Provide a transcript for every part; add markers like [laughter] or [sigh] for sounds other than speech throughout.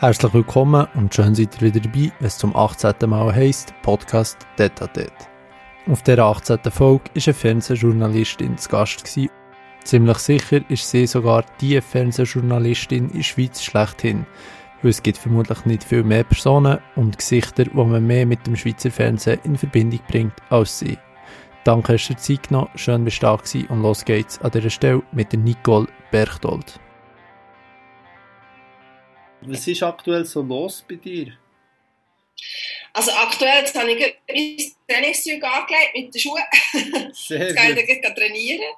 Herzlich willkommen und schön seid ihr wieder dabei, wenn es zum 18. Mal heisst Podcast Detatet. Auf dieser 18. Folge war eine Fernsehjournalistin zu Gast. Gewesen. Ziemlich sicher ist sie sogar die Fernsehjournalistin in der Schweiz schlechthin, weil es gibt vermutlich nicht viel mehr Personen und Gesichter, die man mehr mit dem Schweizer Fernsehen in Verbindung bringt als sie. Danke, dass ihr Zeit genommen, schön bist du da und los geht's an dieser Stelle mit der Nicole Berchtold. Was ist aktuell so los bei dir? Also aktuell jetzt habe ich mein Trainingszeug angelegt mit den Schuhen. Sehr jetzt kann ich dann trainieren.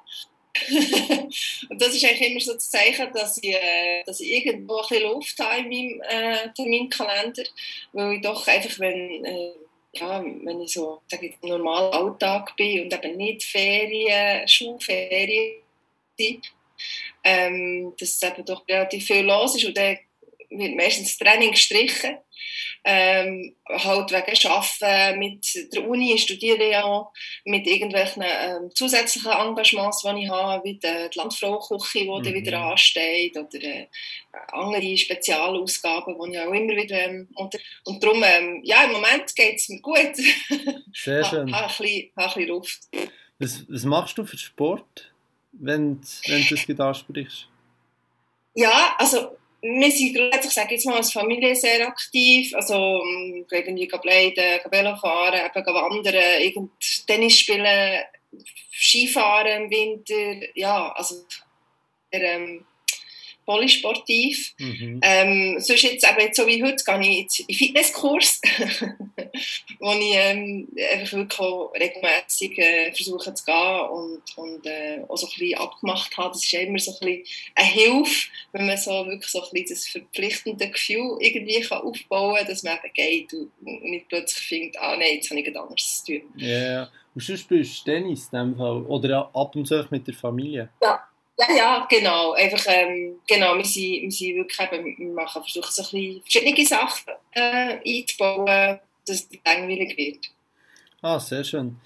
und das ist eigentlich immer so das Zeichen, dass ich, äh, dass ich irgendwo ein bisschen Luft habe in meinem äh, Terminkalender, weil ich doch einfach, wenn, äh, ja, wenn ich so sage ich, normal Alltag bin und eben nicht Ferien, Schulferien ähm, dass eben doch relativ viel los ist und dann wird meistens das Training gestrichen. Ähm, halt wegen Arbeiten mit der Uni, ich studiere ja auch, mit irgendwelchen ähm, zusätzlichen Engagements, die ich habe, wie die, die Landfrauküche, die mhm. wieder ansteht, oder äh, andere Spezialausgaben, die ich auch immer wieder ähm, unter Und darum, ähm, ja, im Moment geht es mir gut. Sehr [laughs] schön. habe, habe ein bisschen Luft. Was, was machst du für Sport, wenn, wenn du das ansprichst? Ja, also wir sind grundsätzlich, sage jetzt mal, als Familie sehr aktiv. Also, ähm, irgendwie bleiben, Velo fahren, eben wandern, irgend Tennis spielen, Skifahren im Winter. Ja, also, ähm, polysportiv. Mhm. Ähm, sonst jetzt eben jetzt so wie heute gehe ich jetzt in Fitnesskurs, [laughs] wo ich ähm, einfach wirklich regelmäßig äh, versuche zu gehen und, und äh, auch so ein bisschen abgemacht habe. Das ist immer so ein bisschen eine Hilfe, wenn man so wirklich so ein bisschen das verpflichtende Gefühl irgendwie kann aufbauen kann, dass man eben geht und, nicht plötzlich findet, ah nein, jetzt habe ich etwas anderes zu tun. Ja, yeah. und sonst spielst du Tennis in dem Fall? Oder ab und zu mit der Familie? Ja. Ja, ja, genau. Einfach, ähm, genau, wir sind, wir sind wirklich eben, wir machen, versuchen so ein bisschen verschiedene Sachen äh, einzubauen, dass es langweilig wird. Ah, sehr schön.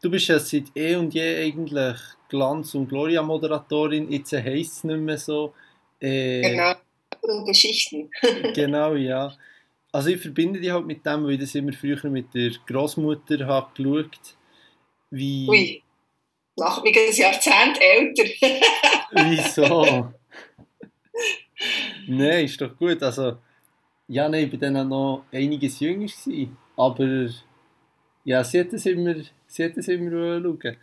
Du bist ja seit eh und je eigentlich Glanz- und Gloria-Moderatorin, jetzt heisst es nicht mehr so. Äh, genau, und Geschichten. [laughs] genau, ja. Also ich verbinde dich halt mit dem, weil ich das immer früher mit der Großmutter habe geschaut. Wie, Ui nach wie ein Jahrzehnt älter. Wieso? [laughs] Nein, ist doch gut. Also, ja, nein, ich war dann auch noch einiges jünger. Gewesen, aber ja, sie hat das immer, sie hat das immer schauen.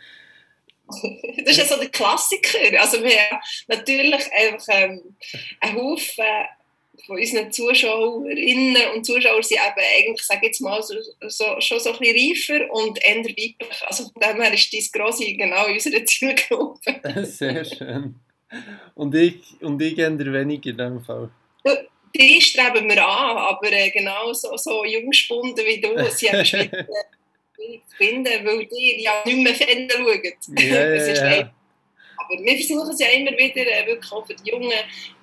Das ist ja so der Klassiker. Also wir haben natürlich einfach ähm, einen Haufen von unseren Zuschauerinnen und Zuschauern sind eben eigentlich, sage jetzt mal, so, so, schon so ein bisschen reifer und eher weiblich. Also von dem her ist dein Grosse genau in unserer [laughs] Zielgruppe. [laughs] Sehr schön. Und ich, und ich eher weniger in dem Fall. Die streben wir an, aber äh, genau so, so jungspunden wie du, sie haben [laughs] schwierig zu finden, weil die ja nicht mehr Fernsehen schauen. Ja, ja, ja. Aber wir versuchen es ja immer wieder, äh, wirklich auch für die Jungen,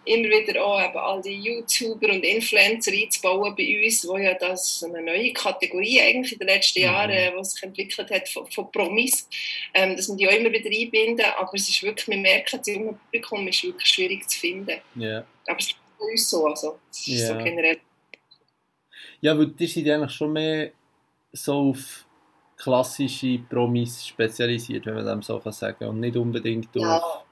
immer wieder auch eben all die YouTuber und Influencer einzubauen bei uns, wo ja das eine neue Kategorie eigentlich in den letzten mhm. Jahren, äh, was sich entwickelt hat von, von Promis, ähm, dass wir die auch immer wieder einbinden, aber es ist wirklich, wir merken, das junge Publikum ist wirklich schwierig zu finden. Yeah. Aber es ist bei uns so, also es ist yeah. so generell. Ja, weil die sind eigentlich schon mehr so auf klassische Promis spezialisiert, wenn man dem so kann sagen und nicht unbedingt auf... Ja.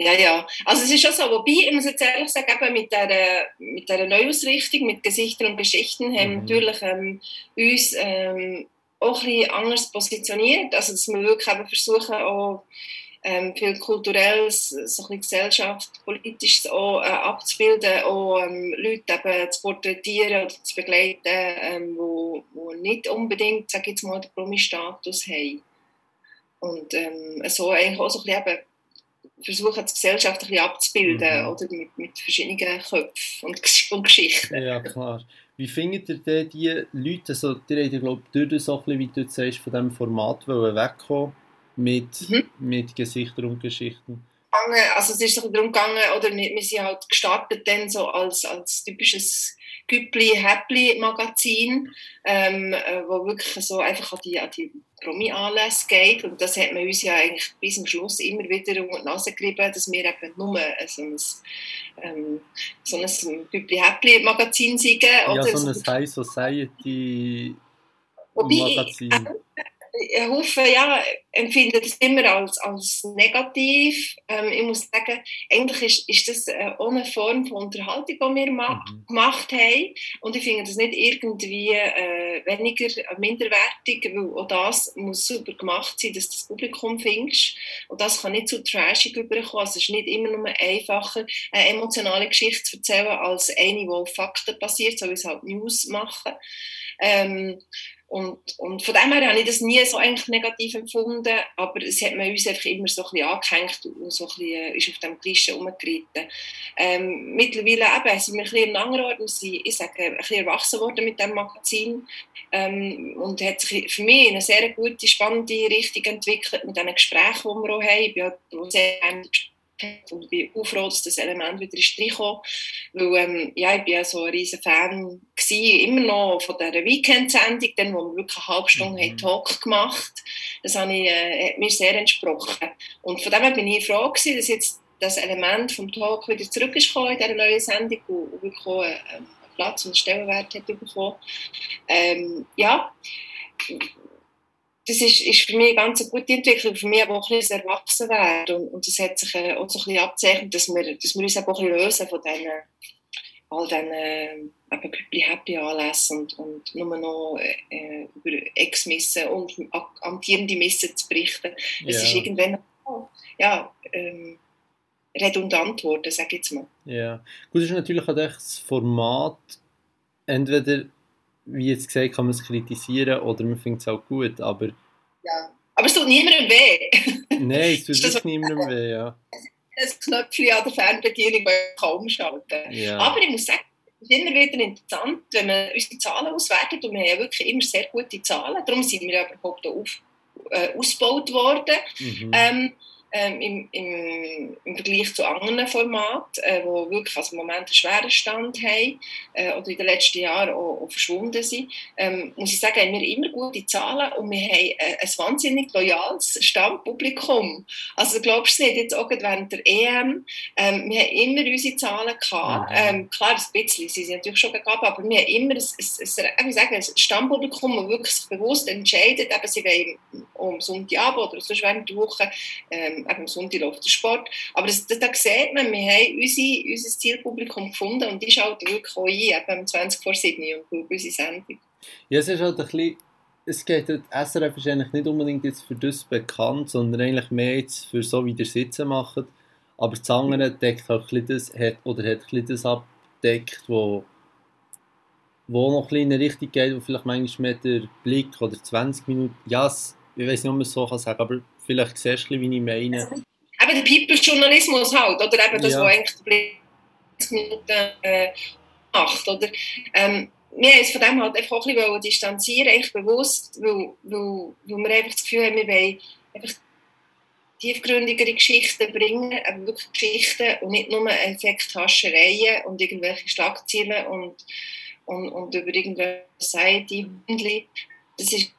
Ja, ja. Also es ist schon so, wobei, ich muss jetzt ehrlich sagen, eben mit dieser, mit dieser Neuausrichtung, mit Gesichtern und Geschichten, haben mhm. natürlich ähm, uns ähm, auch ein bisschen anders positioniert. Also dass wir wirklich eben versuchen, auch ähm, viel kulturelles, so ein bisschen Gesellschaft, politisches auch, äh, abzubilden, auch ähm, Leute eben zu porträtieren oder zu begleiten, ähm, wo, wo nicht unbedingt, sage ich jetzt mal, den Promi-Status haben. Und ähm, so eigentlich auch so ein bisschen eben versuchen, die Gesellschaft ein bisschen abzubilden, mhm. oder mit, mit verschiedenen Köpfen und, und Geschichten. Ja, klar. Wie findet ihr denn die Leute, also, die haben, glaube ich, so ein bisschen, wie du sagst, von diesem Format wegkommen mit, mhm. mit Gesichtern und Geschichten. also es ist darum gegangen, oder wir, wir sind halt gestartet dann so als, als typisches Güppli-Häppli-Magazin, ähm, äh, wo wirklich so einfach an die, an die Promi-Anlässe geht. Und das hat man uns ja eigentlich bis zum Schluss immer wieder unter die Nase gerieben, dass wir eben nur so ein, ähm, so ein Güppli-Häppli-Magazin sind. Ja, so ein High Society-Magazin. Äh, ich hoffe, ja, empfinde das immer als, als negativ. Ähm, ich muss sagen, eigentlich ist, ist das äh, eine Form von Unterhaltung, die wir ma mhm. gemacht haben. Und ich finde das nicht irgendwie äh, weniger minderwertig, weil auch das muss super gemacht sein, dass das Publikum findest. Und das kann nicht zu so trashig überkommen. Also es ist nicht immer nur einfacher, eine emotionale Geschichte zu erzählen, als eine, die auf Fakten basiert, so wie es halt News machen. Ähm, und, und von dem her habe ich das nie so eigentlich negativ empfunden, aber es hat man uns einfach immer so ein bisschen angehängt und so ein bisschen, äh, ist auf dem Klischee herumgeritten. Ähm, mittlerweile eben, sind wir ein bisschen anderen Ort, wir sind, ich sage, ein bisschen erwachsen worden mit dem Magazin ähm, und hat sich für mich in eine sehr gute, spannende Richtung entwickelt mit den Gesprächen, die wir auch haben. Ich bin auch sehr und ich bin auch froh, dass das Element wieder ist reingekommen weil ähm, ja, ich bin ja so ein riesen Fan gewesen, immer noch von dieser Weekend-Sendung, dann, wo wir wirklich eine halbe Stunde mhm. Talk gemacht Das habe ich, äh, hat mir sehr entsprochen. Und von dem her bin ich froh gewesen, dass jetzt das Element vom Talk wieder zurück ist in dieser neuen Sendung und wirklich auch einen Platz und Stellenwert hat bekommen. Ähm, ja, das ist, ist für mich eine ganz gute Entwicklung, für mich auch ein bisschen erwachsen werden. Und, und das hat sich äh, auch so ein bisschen abzeichnet, dass wir, dass wir uns auch ein bisschen lösen von diesen, all diesen äh, eben Happy Anlässen und, und nur noch äh, über Ex-Missen und amtierende Missen zu berichten. Es ja. ist irgendwann ja, ähm, redundant geworden, sage ich jetzt mal. Ja, gut, das ist natürlich auch das Format, entweder wie jetzt gesagt, kann man es kritisieren oder man findet es auch gut, aber... Ja, aber es tut niemandem weh. Nein, es tut [laughs] wirklich niemandem weh, ja. Das Knöpfchen an der Fernbedienung kaum schalten. Ja. Aber ich muss sagen, es ist immer wieder interessant, wenn man unsere Zahlen auswertet und wir haben ja wirklich immer sehr gute Zahlen, darum sind wir ja überhaupt auf, äh, ausgebaut worden. Mhm. Ähm, ähm, im, im, im, Vergleich zu anderen Formaten, äh, die wirklich im Moment einen schweren Stand haben äh, oder in den letzten Jahren auch, auch verschwunden sind, ähm, muss ich sagen, haben wir immer gute Zahlen und wir haben äh, ein wahnsinnig loyales Stammpublikum. Also glaubst du nicht, jetzt auch während der EM, ähm, wir haben immer unsere Zahlen gehabt. Mhm. Ähm, klar, ein bisschen, sie sind natürlich schon gegeben, aber wir haben immer ein, ein, ein, ein, ein Stammpublikum, das wirklich sich bewusst entscheidet, eben sie wollen um Sonntagabend oder sonst während der Woche ähm, eben am Sonntag läuft der Sport. Aber das, das, da sieht man, wir haben unsere, unser Zielpublikum gefunden und die schalten wirklich auch ein, eben 20 vor 7 und schauen unsere Sendung. Ja, es ist halt ein bisschen, es geht, SRF ist eigentlich nicht unbedingt jetzt für das bekannt, sondern eigentlich mehr jetzt für so, wie ihr Sitzen macht. Aber das andere deckt auch ein das, hat, oder hat ein das abdeckt, wo wo noch ein in Richtung geht, wo vielleicht manchmal mehr der Blick oder 20 Minuten, ja, ich weiß nicht, ob man es so kann sagen, aber Vielleicht siehst du, wie ich meine. Eben der People-Journalismus halt, oder eben das, ja. was eigentlich die Minuten äh, macht, oder? Ähm, wir haben uns von dem halt einfach auch ein bisschen distanzieren, eigentlich bewusst, weil, weil, weil wir einfach das Gefühl haben, wir wollen einfach tiefgründigere Geschichten bringen, aber wirklich Geschichten und nicht nur Effekthaschereien und irgendwelche Schlagzeilen und, und, und über irgendwelche Seite. Das ist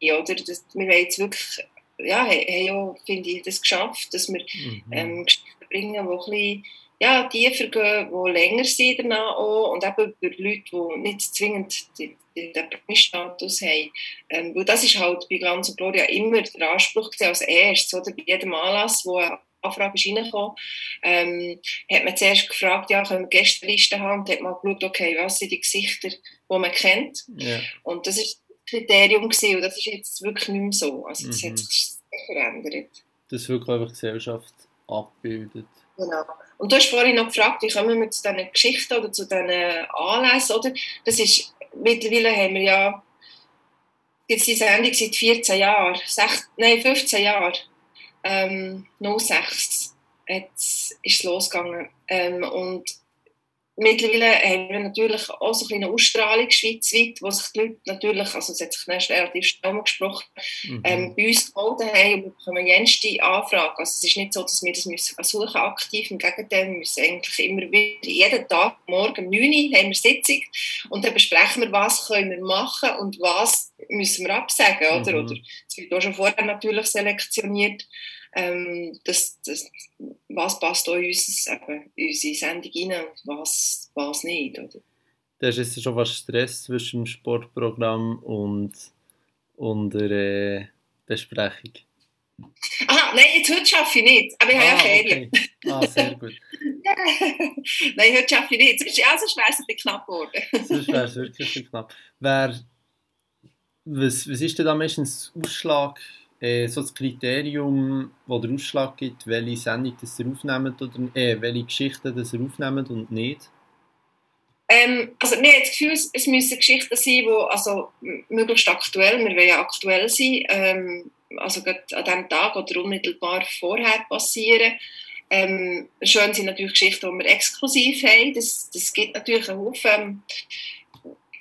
ja, oder? Das, wir wollen jetzt wirklich ja, haben ja, finde ich, das geschafft, dass wir mhm. ähm, Geschichten bringen, die ein bisschen ja, tiefer gehen, die länger sind danach auch und eben über Leute, die nicht zwingend den, den Promi-Status haben. Ähm, weil das ist halt bei Glanz und Gloria immer der Anspruch als erstes, oder? Bei jedem Anlass, wo eine Anfrage ist reingekommen, ähm, hat man zuerst gefragt, ja, können wir Gästeliste haben und hat mal geschaut, okay, was sind die Gesichter, die man kennt. Ja. Und das ist Kriterium gewesen, und das ist jetzt wirklich nicht mehr so. Also das mhm. hat sich verändert. Das wirklich einfach die Gesellschaft abbildet. Genau. Und du hast vorhin noch gefragt, wie kommen wir zu diesen Geschichten oder zu diesen Anlässen, oder? Das ist, mittlerweile haben wir ja jetzt die Sendung seit 14 Jahren, 6, nein, 15 Jahren, ähm, 06 jetzt ist es losgegangen. Ähm, und mittlerweile haben wir natürlich auch so eine Ausstrahlung schweizweit, wo sich die Leute natürlich, also es hat sich dann relativ schnell gesprochen, mhm. ähm, bei uns gemeldet haben und wir bekommen jenste Anfragen. Also es ist nicht so, dass wir das müssen suchen aktiv, im Gegenteil, wir müssen eigentlich immer wieder, jeden Tag, morgen um 9 Uhr haben wir Sitzung und dann besprechen wir, was können wir machen und was müssen wir absagen, oder? Mhm. oder es wird auch schon vorher natürlich selektioniert, ähm, das, das, was passt auch in, uns, eben, in unsere Sendung rein und was, was nicht. Oder? Da ist jetzt schon was Stress zwischen dem Sportprogramm und, und der äh, Besprechung. Aha, nein, jetzt heute schaffe ich nicht, aber ich ah, habe ja Ferien. Okay. Ah, sehr gut. [laughs] nein, heute schaffe ich nicht. Sonst, ja, sonst wäre es ein bisschen knapp geworden. sonst wäre es wirklich ein knapp. Wer, was, was ist denn da meistens Ausschlag äh, so das Kriterium, das der Ausschlag gibt, welche Sendung das ihr aufnehmt oder äh, welche Geschichten das ihr aufnehmt und nicht? Ähm, also mir das Gefühl, es müssen Geschichten sein, die also möglichst aktuell, wir wollen ja aktuell sein, ähm, also an diesem Tag oder unmittelbar vorher passieren. Ähm, schön sind natürlich Geschichten, die wir exklusiv haben. Das, das gibt natürlich einen Haufen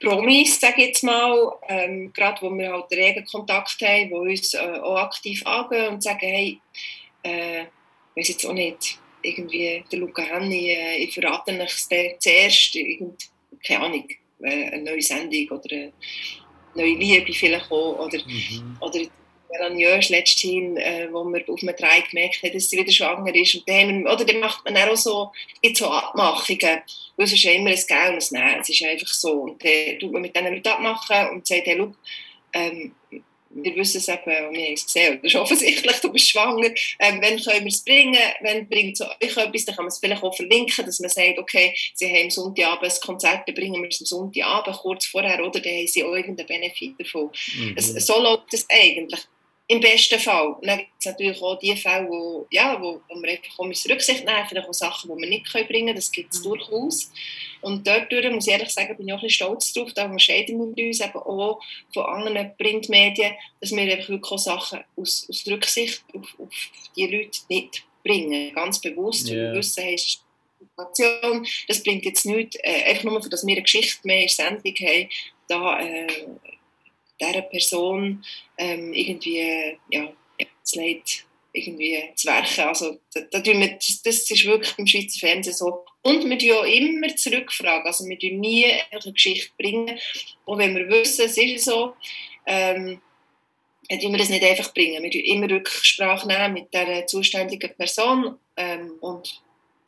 Promis, sage ich jetzt mal, ähm, gerade wo wir halt regen Kontakt haben, die uns äh, auch aktiv angehen und sagen, hey, äh, ich weiß jetzt auch nicht, irgendwie der Luca Henny, äh, ich verrate euch zuerst, irgend, keine Ahnung, äh, eine neue Sendung oder eine neue Liebe vielleicht auch, oder, mhm. oder Melaniös letzthin, äh, wo man auf einem Drei gemerkt hat, dass sie wieder schwanger ist. Und dann, oder dann macht man auch so, gibt so Abmachungen. Weil es ist ja immer ein Gell und ein Nein. Es ist einfach so. Und dann tut man mit diesen Leuten abmachen und sagt, hey, look, ähm, wir wissen es eben, wir haben es gesehen, das ist offensichtlich, du bist schwanger, ähm, wenn können wir es bringen, wenn bringt es euch etwas, dann kann man es vielleicht auch verlinken, dass man sagt, okay, sie haben am Sonntagabend ein Konzert, dann bringen wir es am Sonntagabend, kurz vorher, oder, dann haben sie auch irgendeinen Benefit davon. Mhm. Es, so läuft es eigentlich. Im besten Fall. Und dann gibt es natürlich auch die Fälle, wo, ja, wo, wo wir einfach auch Rücksicht nehmen vielleicht auch Sachen, die wir nicht können bringen können, das gibt es mhm. durchaus. Und dort muss ich ehrlich sagen, bin ich auch ein bisschen stolz drauf, da unterscheiden wir uns eben auch von anderen Printmedien, dass wir einfach wirklich auch Sachen aus, aus Rücksicht auf, auf die Leute nicht bringen. Ganz bewusst, yeah. wir wissen, hey, Situation, das bringt jetzt nichts, äh, einfach nur, dass wir eine Geschichte mehr in Sendung haben, da äh, dieser Person ähm, irgendwie ja, das Leid irgendwie zu werken. Also, da, da wir, das, das ist wirklich im Schweizer Fernsehen so. Und wir tun auch immer zurückfragen. Also wir tun nie eine Geschichte bringen. Und wenn wir wissen, es ist so, ähm, dann tun wir das nicht einfach bringen. Wir tun immer Rücksprache nehmen mit der zuständigen Person ähm, und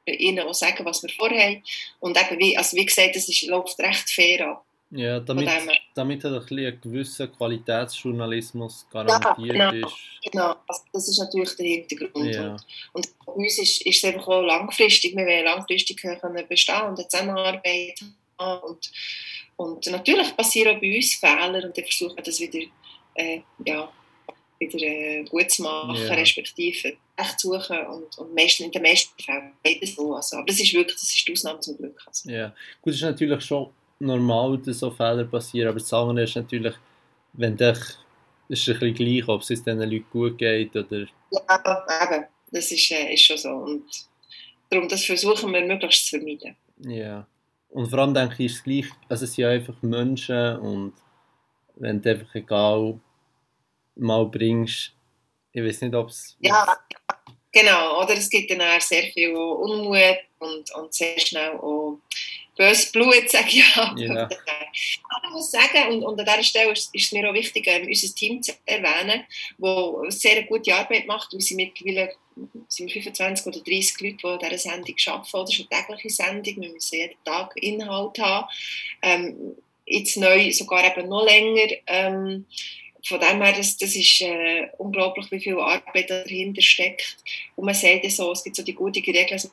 ihnen auch sagen, was wir vorhaben. Und eben, wie, also wie gesagt, es läuft recht fair ab. Ja, damit, damit halt ein, ein gewisser Qualitätsjournalismus garantiert ja, genau, ist. Genau, also das ist natürlich der Hintergrund. Ja. Und, und bei uns ist, ist es einfach auch langfristig, wir wollen langfristig können bestehen und eine Zusammenarbeit haben. Und, und natürlich passieren auch bei uns Fehler und dann versuchen wir das wieder, äh, ja, wieder äh, gut zu machen, ja. respektive echt zu suchen und, und meisten, in den meisten Fällen beides so. Also, aber das ist wirklich, das ist die Ausnahme zum Glück. Also. Ja, gut, das ist natürlich schon normal, dass so Fehler passieren, aber das andere ist natürlich, wenn dich, ist es ein bisschen gleich, ob es diesen Leuten gut geht oder... Ja, eben, das ist, äh, ist schon so. Und darum, das versuchen wir möglichst zu vermeiden. Ja, und vor allem denke ich, ist es gleich, also es sind einfach Menschen und wenn du einfach egal mal bringst, ich weiß nicht, ob es... Ja, genau, oder es gibt dann auch sehr viel Unmut und, und sehr schnell auch böses Blut, [laughs] sage ich ja. Yeah. Aber ich muss sagen, und, und an dieser Stelle ist, ist es mir auch wichtig, ähm, unser Team zu erwähnen, das sehr gute Arbeit macht. Wir sind mittlerweile sind 25 oder 30 Leute, die an dieser Sendung arbeiten. Das ist eine tägliche Sendung. Wir müssen jeden Tag Inhalt haben. Ähm, jetzt neu sogar eben noch länger. Ähm, von dem her, das, das ist äh, unglaublich, wie viel Arbeit dahinter steckt. Und man sagt ja so, es gibt so die gute Regel, also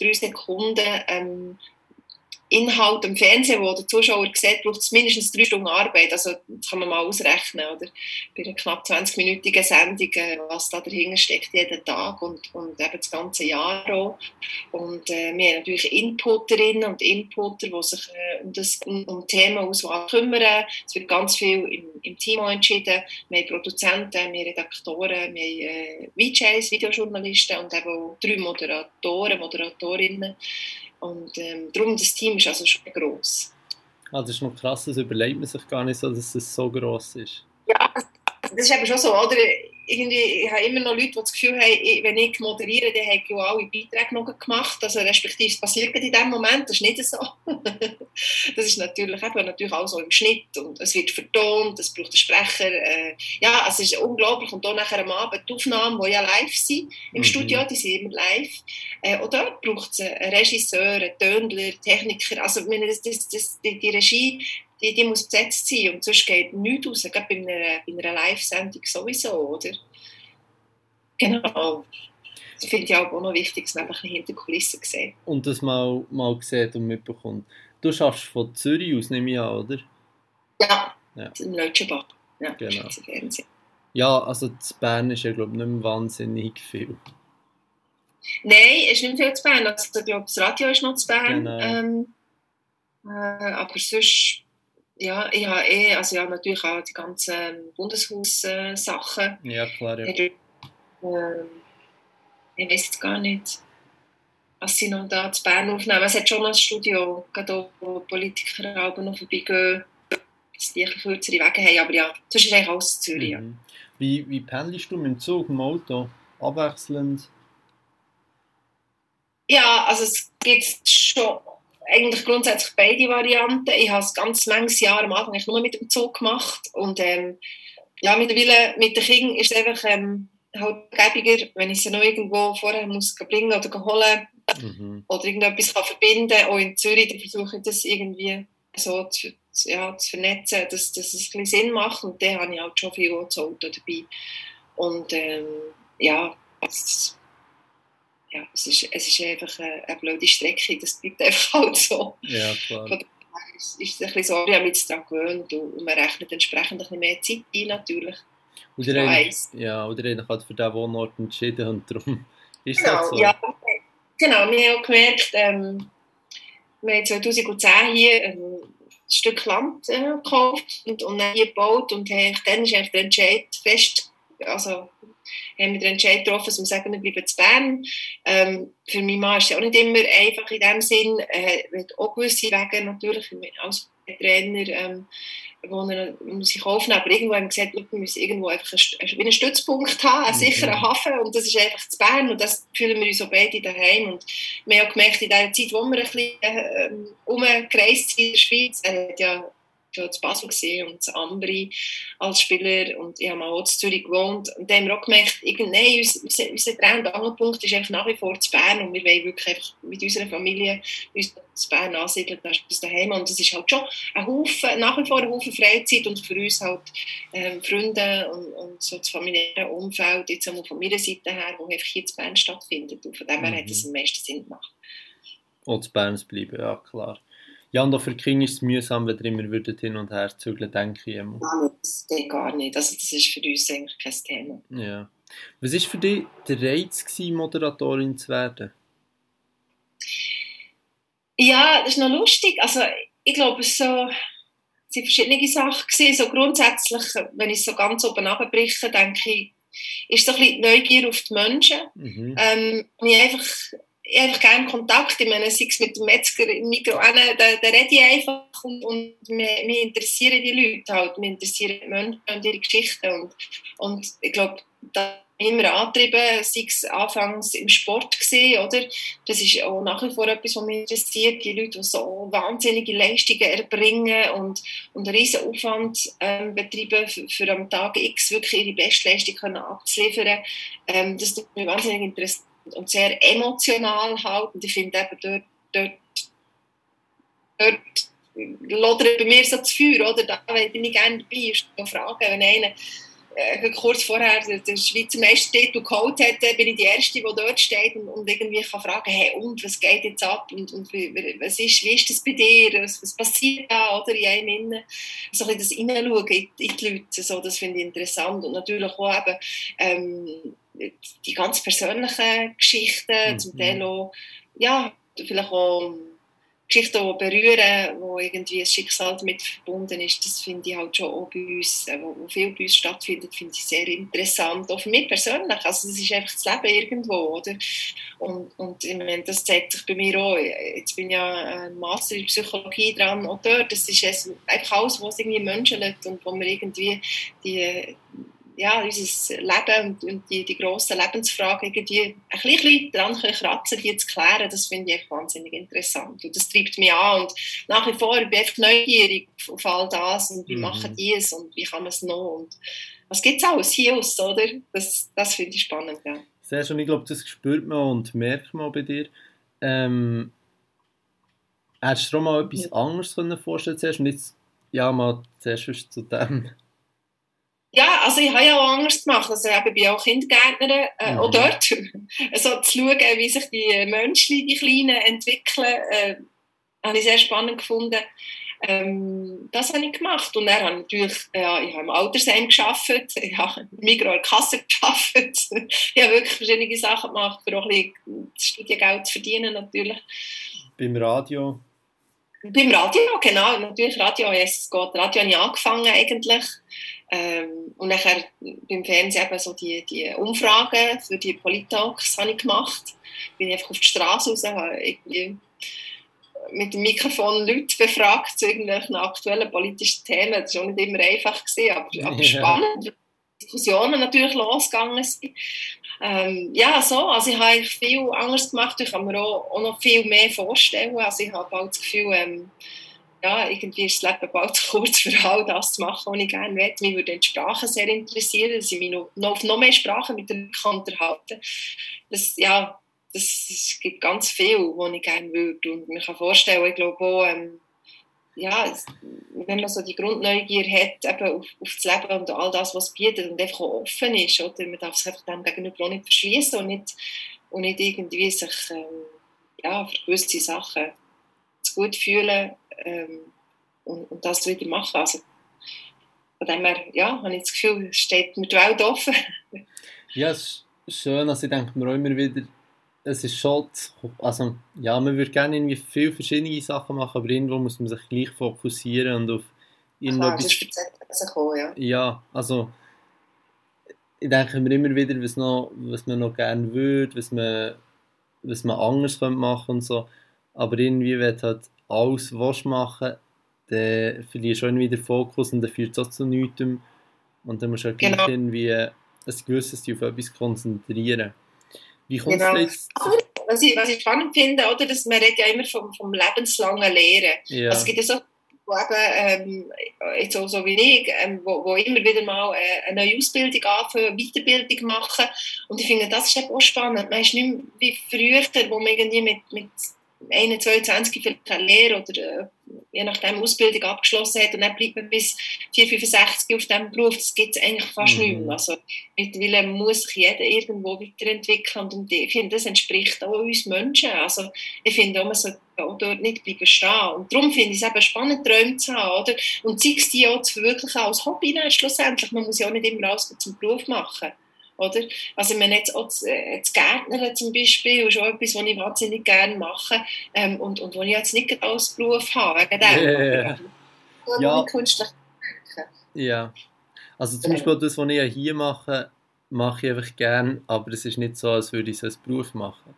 drei Sekunden ähm, Inhalt im Fernsehen, wo der Zuschauer sieht, braucht es mindestens drei Stunden Arbeit. Also das kann man mal ausrechnen, oder? Bei einer knapp 20-minütigen Sendung, äh, was da dahinter steckt, jeden Tag und, und eben das ganze Jahr auch. Und äh, wir haben natürlich Inputerinnen und Inputer, die sich äh, um, das, um, um Themenauswahl kümmern. Es wird ganz viel im, im Team entschieden. Wir haben Produzenten, wir haben Redaktoren, wir haben äh, VJs, Videojournalisten und eben auch drei Moderatoren, Moderatorinnen Und ähm, darum, das Team ist also schon gross. Ah, das ist noch krass, das überlegt man sich gar nicht so, dass es so gross ist. Ja, das ist eben schon so, oder? Irgendwie, ich habe immer noch Leute, die das Gefühl haben, wenn ich moderiere, dann habe ich ja alle Beiträge noch gemacht. Also respektive, es passiert in diesem Moment, das ist nicht so. [laughs] das ist natürlich eben natürlich auch so im Schnitt und es wird vertont, es braucht einen Sprecher. Äh, ja, es ist unglaublich. Und dann nachher am Abend die Aufnahmen, die ja live sind im mhm. Studio, die sind immer live. Äh, und dort braucht es einen Regisseur, einen Tönler, Techniker. Also das, das, das, die, die Regie die, die muss besetzt sein und sonst geht nichts raus, gerade bei einer, bei einer Live-Sendung sowieso, oder? Genau. Das finde ich auch noch wichtig, dass man ein bisschen hinter den Kulissen sieht. Und das mal, mal sieht und mitbekommt. Du schaffst von Zürich aus, nehme ich an, oder? Ja, ja. im Leutschenbach. Ja, genau. Ja, also zu Bern ist ja, glaube ich, nicht mehr wahnsinnig viel. Nein, es ist nicht viel zu Bern. Also, ich glaube, das Radio ist noch zu Bern. Genau. Ähm, äh, aber sonst ja, ich habe eh, also ja, natürlich auch die ganzen Bundeshaus-Sachen. Ja, klar, ja. äh, ich weiß jetzt gar nicht, was sie noch da zu Bern aufnehmen. Es hat schon noch ein Studio, gerade wo Politiker auch noch vorbeigehen, dass die ein kürzere Wege haben. Aber ja, sonst ist eigentlich alles Zürich. Mhm. Wie, wie pendelst du mit dem Zug, im Auto? Abwechselnd? Ja, also es gibt schon eigentlich grundsätzlich beide Varianten. Ich habe es ganz manches Jahr am Anfang nur mit dem Zug gemacht und ähm, ja, mittlerweile mit den Kindern ist es einfach ähm, halt gäbiger, wenn ich sie noch irgendwo vorher muss bringen oder holen mhm. oder irgendetwas kann verbinden Auch in Zürich versuche ich das irgendwie so zu, ja, zu vernetzen, dass, dass es ein bisschen Sinn macht und dann habe ich halt schon viel Auto dabei. Und ähm, ja, das, ja, es ist, es ist einfach eine, eine blöde Strecke, das bleibt einfach halt so. Ja, klar. Von ist, ist es ein bisschen so, wir haben uns daran gewöhnt und, man rechnet entsprechend ein bisschen mehr Zeit ein, natürlich. Oder ihr, ja, oder ihr habt für diesen Wohnort entschieden und darum [laughs] ist genau, das so. Ja, genau, wir haben auch gemerkt, ähm, wir haben 2010 hier ein Stück Land äh, gekauft und, und dann hier gebaut und dann ist eigentlich der Entscheid fest, also haben wir den Entscheid getroffen, dass wir sagen, wir bleiben zu Bern. Ähm, für meinen Mann ist es auch nicht immer einfach in dem Sinn. Er hat auch gewisse Wege natürlich als Trainer, ähm, wo er muss sich aufnehmen Aber irgendwo haben wir gesagt, wir müssen irgendwo einfach einen, einen Stützpunkt haben, einen mhm. sicheren Hafen. Und das ist einfach zu Bern. Und das fühlen wir uns so beide daheim. Und wir haben auch gemerkt, in der Zeit, wo wir ein bisschen äh, umgereist sind in der Schweiz, er hat ja schon zu Basel gesehen und zu Ambri als Spieler und ich habe auch in Zürich gewohnt und dann haben wir auch gemerkt, nein, unser, unser Dreh- und Angelpunkt ist einfach nach wie vor zu Bern und wir wollen wirklich mit unserer Familie uns zu Bern ansiedeln, das ist daheim und das ist halt schon ein Haufen, nach wie vor ein Haufen Freizeit und für uns halt ähm, Freunde und, und so das familiäre Umfeld, jetzt auch von meiner Seite her, wo einfach hier zu Bern stattfindet und von dem her mhm. hat es am meisten Sinn gemacht. Und zu Bern bleiben, ja klar. Ja, und auch für die Kinder ist es mühsam, wenn ihr immer würdet hin und her zügeln, denke ich. Immer. Nein, das geht gar nicht. Also das ist für uns eigentlich kein Thema. Ja. Was war für dich der Reiz, gewesen, Moderatorin zu werden? Ja, das ist noch lustig. Also ich glaube, es so, waren verschiedene Sachen. Gewesen. So grundsätzlich, wenn ich es so ganz oben abbreche, denke ich, ist so ein bisschen Neugier auf die Menschen. Mhm. Ähm, ich einfach ich habe gerne Kontakt. Ich meine, sei es mit dem Metzger im Mikro, da, da rede ich einfach und, und mich, interessieren die Leute halt, mich interessieren die Menschen und ihre Geschichten und, und ich glaube, da immer angetrieben, sei es anfangs im Sport gesehen, oder? Das ist auch nach wie vor etwas, was mich interessiert, die Leute, die so wahnsinnige Leistungen erbringen und, und einen riesen Aufwand ähm, betreiben, für, für am Tag X wirklich ihre Bestleistung können abzuliefern. Ähm, das ist mich wahnsinnig interessant und sehr emotional halt. Und ich finde eben dort, dort, dort lodert bei mir so das Feuer, oder? Da bin ich gerne dabei, ist fragen, wenn einer äh, kurz vorher den Schweizer Meistertitel geholt hat, bin ich die Erste, die dort steht und, und irgendwie kann fragen, hey, und, was geht jetzt ab und, und was ist, wie ist das bei dir, was, was passiert da, oder, in einem Innen. So ein bisschen das Hineinschauen in, in die Leute, so, das finde ich interessant und natürlich auch eben, ähm, die ganz persönlichen Geschichten, mhm. zum Teil auch, ja, vielleicht auch Geschichten berühren, wo irgendwie ein Schicksal damit verbunden ist, das finde ich halt schon auch bei uns, äh, wo, wo viel bei uns stattfindet, finde ich sehr interessant, auch für mich persönlich, also das ist einfach das Leben irgendwo, oder? Und, und ich meine, das zeigt sich bei mir auch, jetzt bin ich ja ein Master in Psychologie dran, auch dort, das ist einfach alles, was irgendwie Menschen und wo wir irgendwie die ja, unser Leben und, die, die grossen Lebensfragen irgendwie ein bisschen dran kratzen, die zu klären, das finde ich wahnsinnig interessant. Und das treibt mich an. Und nach wie vor bin ich einfach neugierig auf all das und wie mhm. machen die es und wie kann man es noch und was gibt es alles hier aus, oder? Das, das finde ich spannend, ja. Sehr schön, ich glaube, das spürt man und merkt man bei dir. Ähm, hättest du dir mal etwas ja. anderes vorstellen können? Und jetzt, ja, mal zuerst zu dem ja, also ich habe ja auch Angst gemacht. Also ich bin auch Kindergärtnerin, äh, mhm. auch dort. [laughs] also zu schauen, wie sich die Menschen, die Kleinen, entwickeln, äh, habe ich sehr spannend gefunden. Ähm, das habe ich gemacht. Und dann habe ich natürlich, ja, ich habe im Altersheim gearbeitet, [laughs] ich habe im Migros in Kasse gearbeitet. [laughs] ich habe wirklich verschiedene Sachen gemacht, für auch ein bisschen Studiengeld zu verdienen natürlich. Beim Radio? Beim Radio, genau. Natürlich Radio, es geht. Radio habe ich angefangen eigentlich. Ähm, und nachher beim Fernsehen eben so die, die Umfragen für die Politalks habe ich gemacht. Bin einfach auf die Straße raus, habe irgendwie mit dem Mikrofon Leute befragt zu irgendwelchen aktuellen politischen Themen. Das war auch nicht immer einfach, gewesen, aber, [laughs] aber spannend. Diskussionen natürlich losgegangen sind. Ähm, ja, so, also ich habe viel anders gemacht. Ich kann mir auch, auch noch viel mehr vorstellen. Also ich habe bald das Gefühl, ähm, ja, irgendwie ist das Leben bald zu [laughs] kurz für all das zu machen, was ich gerne möchte. Mich würde die Sprache sehr interessieren, dass ich mich noch, noch noch mehr Sprachen mit den Leuten unterhalten das, ja, das, es gibt ganz viel, was ich gerne würde. Und man kann vorstellen, ich glaube auch, ähm, ja, wenn man so die Grundneugier hat eben auf, auf das Leben und all das, was es bietet und einfach offen ist, oder? man darf sich einfach dem gegenüber auch nicht verschließen und nicht, und nicht irgendwie sich ähm, ja, für gewisse Sachen gut fühlen ähm, und, und, das wieder machen. Also, von dem her, ja, habe ich das Gefühl, steht mir die Welt offen. [laughs] ja, es ist schön, also ich denke mir auch immer wieder, es ist schon, also ja, man würde gerne irgendwie viele verschiedene Sachen machen, aber irgendwo muss man sich gleich fokussieren und auf irgendetwas... Klar, ja. ja, also ich denke mir immer wieder, was, noch, was man noch gerne würde, was man, was man anders könnte machen und so, aber irgendwie, wenn halt alles was machen dann verlierst du irgendwie den Fokus und dann führt es auch zu nichts. Und dann musst du halt genau. irgendwie ein gewisses auf etwas konzentrieren. Wie kommt genau. jetzt... Was ich, was ich spannend finde, oder, dass man redet ja immer vom, vom lebenslangen Lehren. Ja. Also es gibt ja so eben, ähm, jetzt auch so wie ich, ähm, wo, wo immer wieder mal äh, eine neue Ausbildung anfangen, Weiterbildung machen. Und ich finde, das ist eben auch spannend. Man ist nicht mehr wie früher, wo man irgendwie mit, mit 21, 22 vielleicht eine Lehre oder äh, je nachdem Ausbildung abgeschlossen hat und dann bleibt man bis 4, 65 auf diesem Beruf, das gibt es eigentlich fast mhm. nicht mehr. Also mittlerweile muss sich jeder irgendwo weiterentwickeln und ich finde, das entspricht auch uns Menschen. Also ich finde auch, man sollte auch dort nicht bleiben stehen. Und darum finde ich es eben spannend, Träume zu haben, oder? Und sei es die auch zu verwirklichen als Hobby, dann, schlussendlich. Man muss ja auch nicht immer alles zum Beruf machen. Oder? Also meine, jetzt auch das, äh, das Gärtnern zum Beispiel ist schon etwas, was ich wahnsinnig gerne mache ähm, und, und was ich jetzt nicht als Beruf habe, wegen dem. Yeah. Ja. Künstlich ja. Also zum Beispiel das, was ich hier mache, mache ich einfach gerne, aber es ist nicht so, als würde ich es als Beruf machen.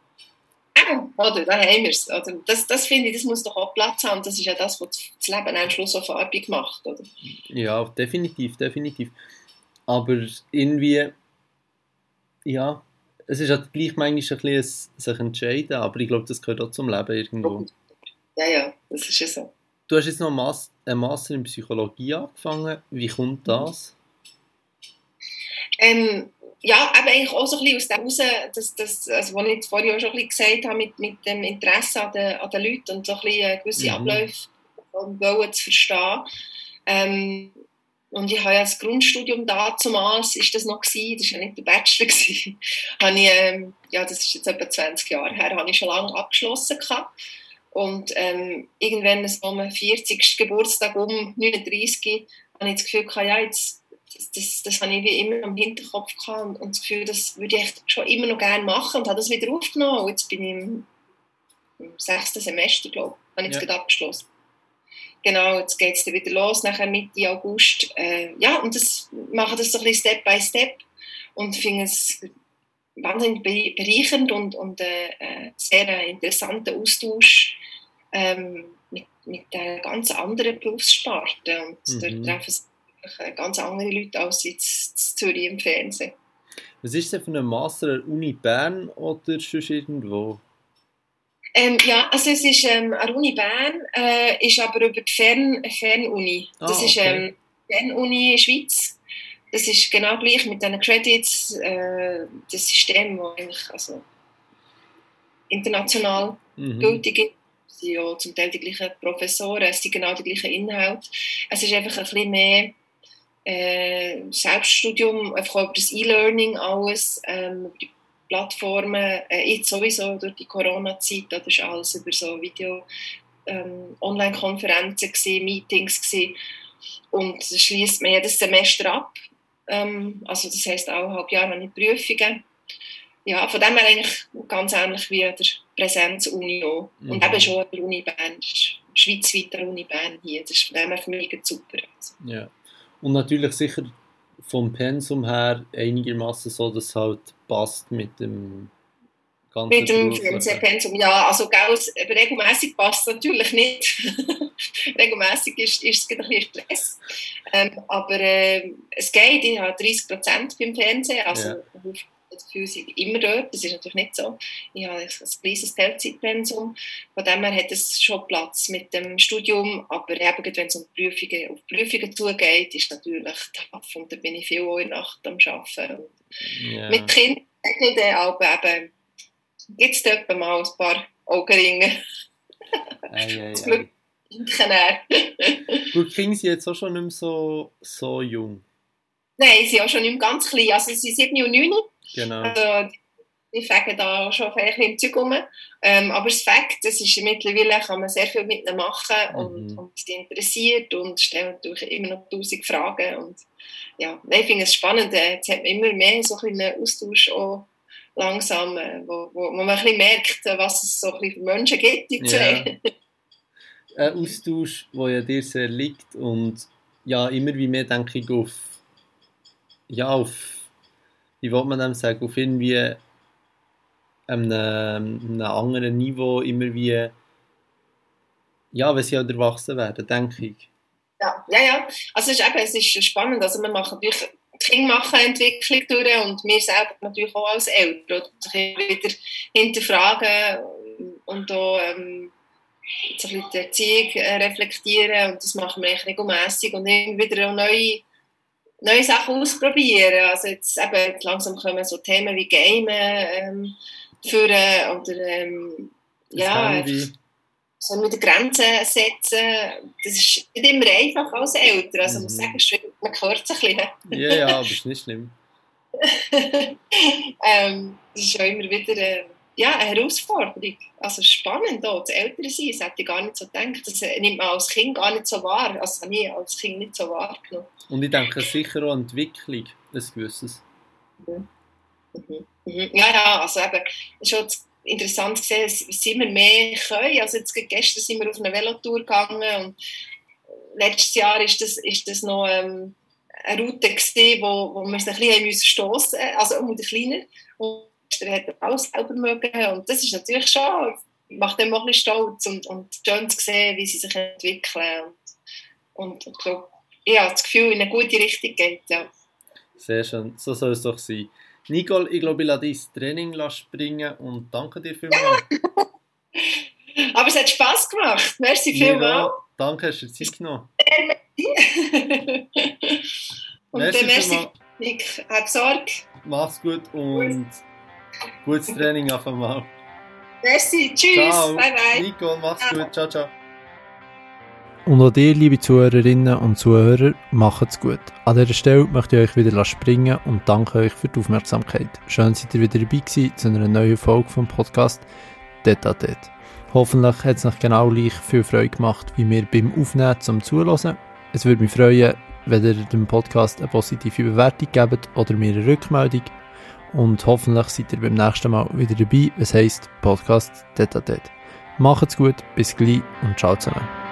Ja, oder? Da haben wir es. Das, das finde ich, das muss doch auch Platz haben. Das ist ja das, was das Leben am Schluss so farbig macht, oder? Ja, definitiv, definitiv. Aber irgendwie ja, es ist halt gleich manchmal ein bisschen sich entscheiden, aber ich glaube, das gehört auch zum Leben irgendwo. Ja, ja, das ist ja so. Du hast jetzt noch einen Master in Psychologie angefangen. Wie kommt das? Ähm, ja, eben eigentlich auch so ein bisschen aus dem heraus, dass, dass, also, was ich vorhin auch schon ein bisschen gesagt habe, mit, mit dem Interesse an den, an den Leuten und so ein bisschen äh, gewisse mhm. Abläufe wollen zu verstehen. Ähm, und ich habe ja das Grundstudium damals, ist das noch gewesen, das war ja nicht der Bachelor, gewesen, [laughs] habe ich, ähm, ja, das ist jetzt etwa 20 Jahre her, habe ich schon lange abgeschlossen gehabt. Und ähm, irgendwann so am 40. Geburtstag um 39 habe ich das Gefühl gehabt, ja, jetzt, das, das, das habe ich wie immer am Hinterkopf gehabt und, und das Gefühl, das würde ich schon immer noch gerne machen und habe das wieder aufgenommen. Und jetzt bin ich im, im sechsten Semester, glaube habe ich jetzt Ja. gerade abgeschlossen. Genau, jetzt geht es dann wieder los, nachher Mitte August. Äh, ja, und das mache das so ein bisschen Step by Step und finde es wahnsinnig be- bereichernd und, und äh, äh, sehr äh, interessanter Austausch ähm, mit, mit einer ganz anderen Berufssparte. Und Mhm. dort treffen sich äh, ganz andere Leute als jetzt in Zürich im Fernsehen. Was ist denn für ein Master an der Uni Bern oder sonst irgendwo? Ähm, ja, also es ist ähm, an der Uni Bern, äh, ist aber über die Fern Fernuni. Das Ah, ist okay. ähm, Fernuni Schweiz. Das ist genau gleich mit diesen Credits, äh, das System, das eigentlich also, international Mhm. gültig ist. Es sind ja zum Teil die gleichen Professoren, es sind genau die gleichen Inhalte. Es ist einfach ein bisschen mehr äh, Selbststudium, einfach über das E-Learning alles, ähm, über die Plattformen, äh, jetzt sowieso durch die Corona-Zeit, da war alles über so Video, ähm, Online-Konferenzen, gewesen, Meetings gewesen. und das schließt man jedes Semester ab. Ähm, also das heisst auch halb Jahr habe ich Prüfungen. Ja, von dem her eigentlich ganz ähnlich wie der Präsenz-Uni auch. Und Mhm. eben schon der Uni Bern, das ist schweizweit an der Uni Bern hier. Das ist von dem her für mich super. Also, Ja. Und natürlich sicher vom Pensum her einigermaßen so, dass halt passt mit dem ganzen Mit dem. Fernsehpensum, ja, also regelmäßig passt es natürlich nicht. [laughs] regelmäßig ist, ist es ein bisschen Stress. Ähm, aber äh, es geht, ich habe 30 Prozent beim Fernsehen, also Ja. Das Gefühl, ich bin immer dort, das ist natürlich nicht so. Ich habe ein kleines Teilzeitpensum, von dem her hat es schon Platz mit dem Studium, aber eben, wenn es um Prüfungen, auf Prüfungen zugeht, ist natürlich tough und da bin ich viel Uhr Nacht am Arbeiten. Ja. Mit Kindern aber eben gibt es dort mal ein paar Augenringe. Zum Glück. [laughs] Gut, Kinder sind jetzt auch schon nicht mehr so, so jung. Nein, sie sind auch schon nicht mehr ganz klein. Also sie sind 7 und 9. Genau. Also die fegen da schon vielleicht im Zeug rum. Ähm, aber das Fakt, das ist mittlerweile, kann man sehr viel mit ihnen machen und, Mhm. und die interessiert und stellen natürlich immer noch tausend Fragen. Und ja, ich finde es spannend. Äh, Jetzt hat man immer mehr so ein einen Austausch auch langsam, äh, wo, wo, man ein bisschen merkt, äh, was es so ein bisschen für Menschen gibt, die Ja. zwei. [laughs] Ein Austausch, der ja dir sehr liegt und ja, immer wie mehr denke ich auf, ja, auf, wie will man dem sagen, auf irgendwie einem, einem anderen Niveau, immer wie, ja, wenn sie halt erwachsen werden, denke ich. Ja, ja, ja. Also es ist, eben, es ist spannend. Also wir machen natürlich, die Kinder machen Entwicklung durch und wir selber natürlich auch als Eltern. Wieder hinterfragen und auch ähm, so ein bisschen die Erziehung äh, reflektieren. Und das machen wir eigentlich regelmässig und immer wieder auch neue, neue Sachen ausprobieren. Also jetzt eben jetzt langsam kommen so Themen wie Gamen ähm, führen oder ähm, ja, so wieder Grenzen setzen, das ist nicht immer einfach als Eltern. Also, ich muss Mhm. sagen, man hört es ein bisschen. Ja, ja, aber ist nicht schlimm. [laughs] ähm, das ist ja immer wieder äh, ja, eine Herausforderung. Also spannend auch, das Eltern sein, das hätte ich gar nicht so gedacht. Das nimmt man als Kind gar nicht so wahr. Also habe ich als Kind nicht so wahrgenommen. Und ich denke sicher auch Entwicklung, ein gewisses. Mhm. Mhm. Ja, ja, also eben, es ist schon interessant gesehen, was immer mehr können. Also jetzt gestern sind wir auf eine Velotour gegangen und letztes Jahr ist das, ist das noch ähm, eine Route gewesen, wo, wo wir ein bisschen stossen, also um den kleiner. Und der hat alles selber mögen und das ist natürlich schon, macht dem auch ein bisschen stolz und, und schön zu sehen, wie sie sich entwickeln. Und, und ich glaube, ich habe das Gefühl, in eine gute Richtung geht, ja. Sehr schön, so soll es doch sein. Nicole, ich glaube, ich lasse dein Training springen und danke dir vielmals. [laughs] Aber es hat Spass gemacht. Merci vielmals. Danke, hast du dir Zeit genommen. [laughs] und Merci dann merci. Nick. Hab Sorge. Mach's gut und gutes Training auf einmal. Merci. Tschüss. Ciao. Bye bye. Nicole, mach's gut. Ciao, ciao. Und auch dir, liebe Zuhörerinnen und Zuhörer, macht's gut. An dieser Stelle möchte ich euch wieder springen und danke euch für die Aufmerksamkeit. Schön, seid ihr wieder dabei gewesen zu einer neuen Folge vom Podcast Deta Det. Hoffentlich hat es euch genau gleich viel Freude gemacht, wie mir beim Aufnehmen zum Zuhören. Es würde mich freuen, wenn ihr dem Podcast eine positive Bewertung gebt oder mir eine Rückmeldung. Und hoffentlich seid ihr beim nächsten Mal wieder dabei, was heisst Podcast Det. Macht's gut, bis gleich und ciao zusammen.